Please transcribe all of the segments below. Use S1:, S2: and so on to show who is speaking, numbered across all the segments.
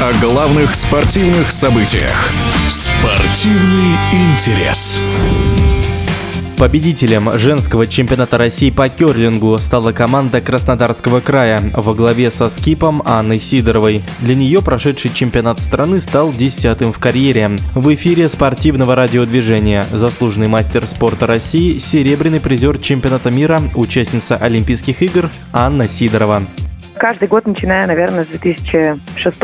S1: О главных спортивных событиях. Спортивный интерес.
S2: Победителем женского чемпионата России по керлингу стала команда Краснодарского края во главе со скипом Анной Сидоровой. Для нее прошедший чемпионат страны стал десятым в карьере. В эфире спортивного радиодвижения заслуженный мастер спорта России, серебряный призер чемпионата мира, участница Олимпийских игр Анна Сидорова.
S3: Каждый год, начиная, наверное, с 2006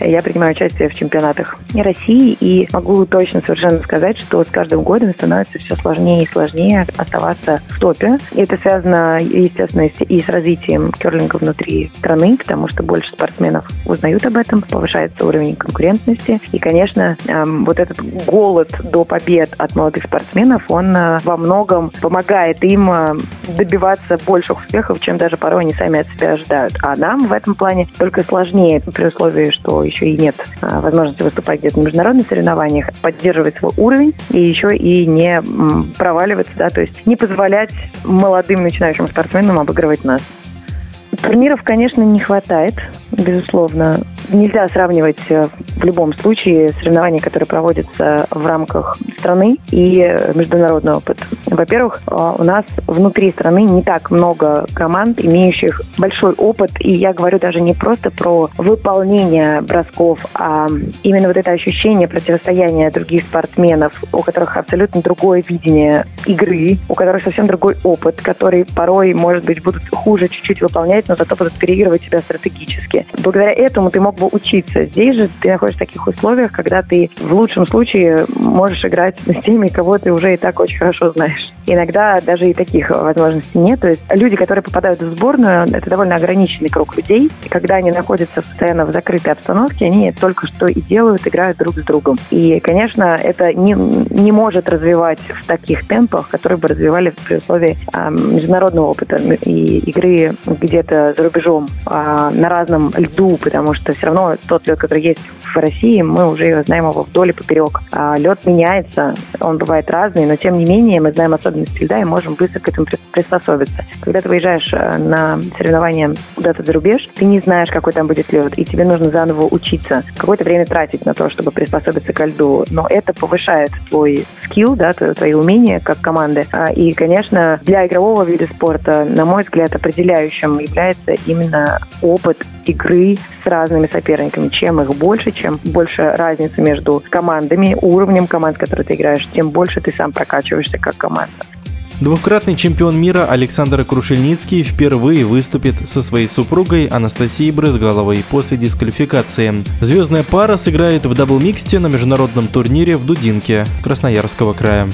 S3: я принимаю участие в чемпионатах России и могу точно совершенно сказать, что с каждым годом становится все сложнее и сложнее оставаться в топе. И это связано, естественно, и с развитием керлинга внутри страны, потому что больше спортсменов узнают об этом, повышается уровень конкурентности. И, конечно, эм, вот этот голод до побед от молодых спортсменов, он э, во многом помогает им э, добиваться больших успехов, чем даже порой они сами от себя ожидают. А нам в этом плане только сложнее, при условии, что еще и нет а, возможности выступать где-то на международных соревнованиях, поддерживать свой уровень и еще и не проваливаться, да, то есть не позволять молодым начинающим спортсменам обыгрывать нас. Турниров, конечно, не хватает, безусловно. Нельзя сравнивать э, в любом случае соревнования, которые проводятся в рамках страны и международный опыт. Во-первых, э, у нас внутри страны не так много команд, имеющих большой опыт, и я говорю даже не просто про выполнение бросков, а именно вот это ощущение противостояния других спортсменов, у которых абсолютно другое видение игры, у которых совсем другой опыт, который порой, может быть, будут хуже чуть-чуть выполнять, но зато будут переигрывать себя стратегически. Благодаря этому ты мог бы учиться. Здесь же ты находишься в таких условиях, когда ты в лучшем случае можешь играть с теми, кого ты уже и так очень хорошо знаешь. Иногда даже и таких возможностей нет. То есть люди, которые попадают в сборную, это довольно ограниченный круг людей. И когда они находятся постоянно в закрытой обстановке, они только что и делают, играют друг с другом. И, конечно, это не, не может развивать в таких темпах, которые бы развивали при условии э, международного опыта и игры где-то за рубежом э, на разном льду, потому что все равно тот лед, который есть в России, мы уже знаем его вдоль и поперек. А лед меняется, он бывает разный, но тем не менее мы знаем особенности льда и можем быстро к этому приспособиться. Когда ты выезжаешь э, на соревнования куда-то за рубеж, ты не знаешь, какой там будет лед, и тебе нужно заново учиться, какое-то время тратить на то, чтобы приспособиться к льду. Но это повышает твой скилл, да, твои умения как команды. А, и, конечно, для игрового вида спорта, на мой взгляд, определяющим является именно опыт игры с разными соперниками. Чем их больше, чем больше разница между командами, уровнем команд, которые ты играешь, тем больше ты сам прокачиваешься как команда.
S2: Двукратный чемпион мира Александр Крушельницкий впервые выступит со своей супругой Анастасией Брызгаловой после дисквалификации. Звездная пара сыграет в даблмиксте на международном турнире в Дудинке Красноярского края.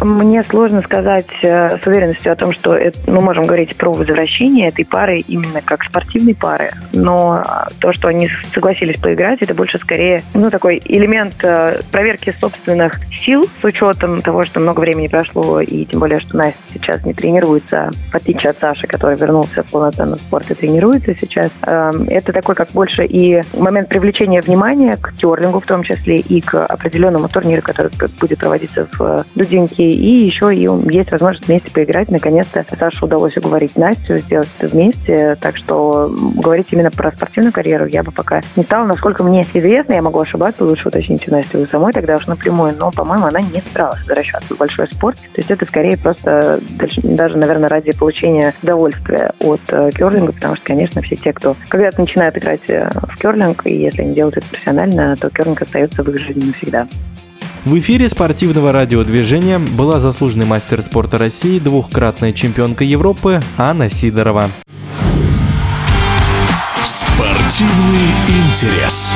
S3: Мне сложно сказать э, с уверенностью о том, что это, мы можем говорить про возвращение этой пары именно как спортивной пары, но то, что они согласились поиграть, это больше скорее ну, такой элемент э, проверки собственных сил с учетом того, что много времени прошло, и тем более, что Настя сейчас не тренируется, в отличие от Саши, который вернулся в полноценный спорт и тренируется сейчас. Эм, это такой как больше и момент привлечения внимания к терлингу в том числе и к определенному турниру, который будет проводиться в Дудинке и еще и есть возможность вместе поиграть. Наконец-то Саше удалось уговорить Настю сделать это вместе, так что говорить именно про спортивную карьеру я бы пока не стала. Насколько мне известно, я могу ошибаться, лучше уточните Настю вы самой тогда уж напрямую, но, по-моему, она не собиралась возвращаться в большой спорт. То есть это скорее просто даже, наверное, ради получения удовольствия от э, керлинга, потому что, конечно, все те, кто когда-то начинают играть э, в керлинг, и если они делают это профессионально, то керлинг остается в их жизни навсегда.
S2: В эфире спортивного радиодвижения была заслуженный мастер спорта России, двухкратная чемпионка Европы Анна Сидорова.
S1: Спортивный интерес.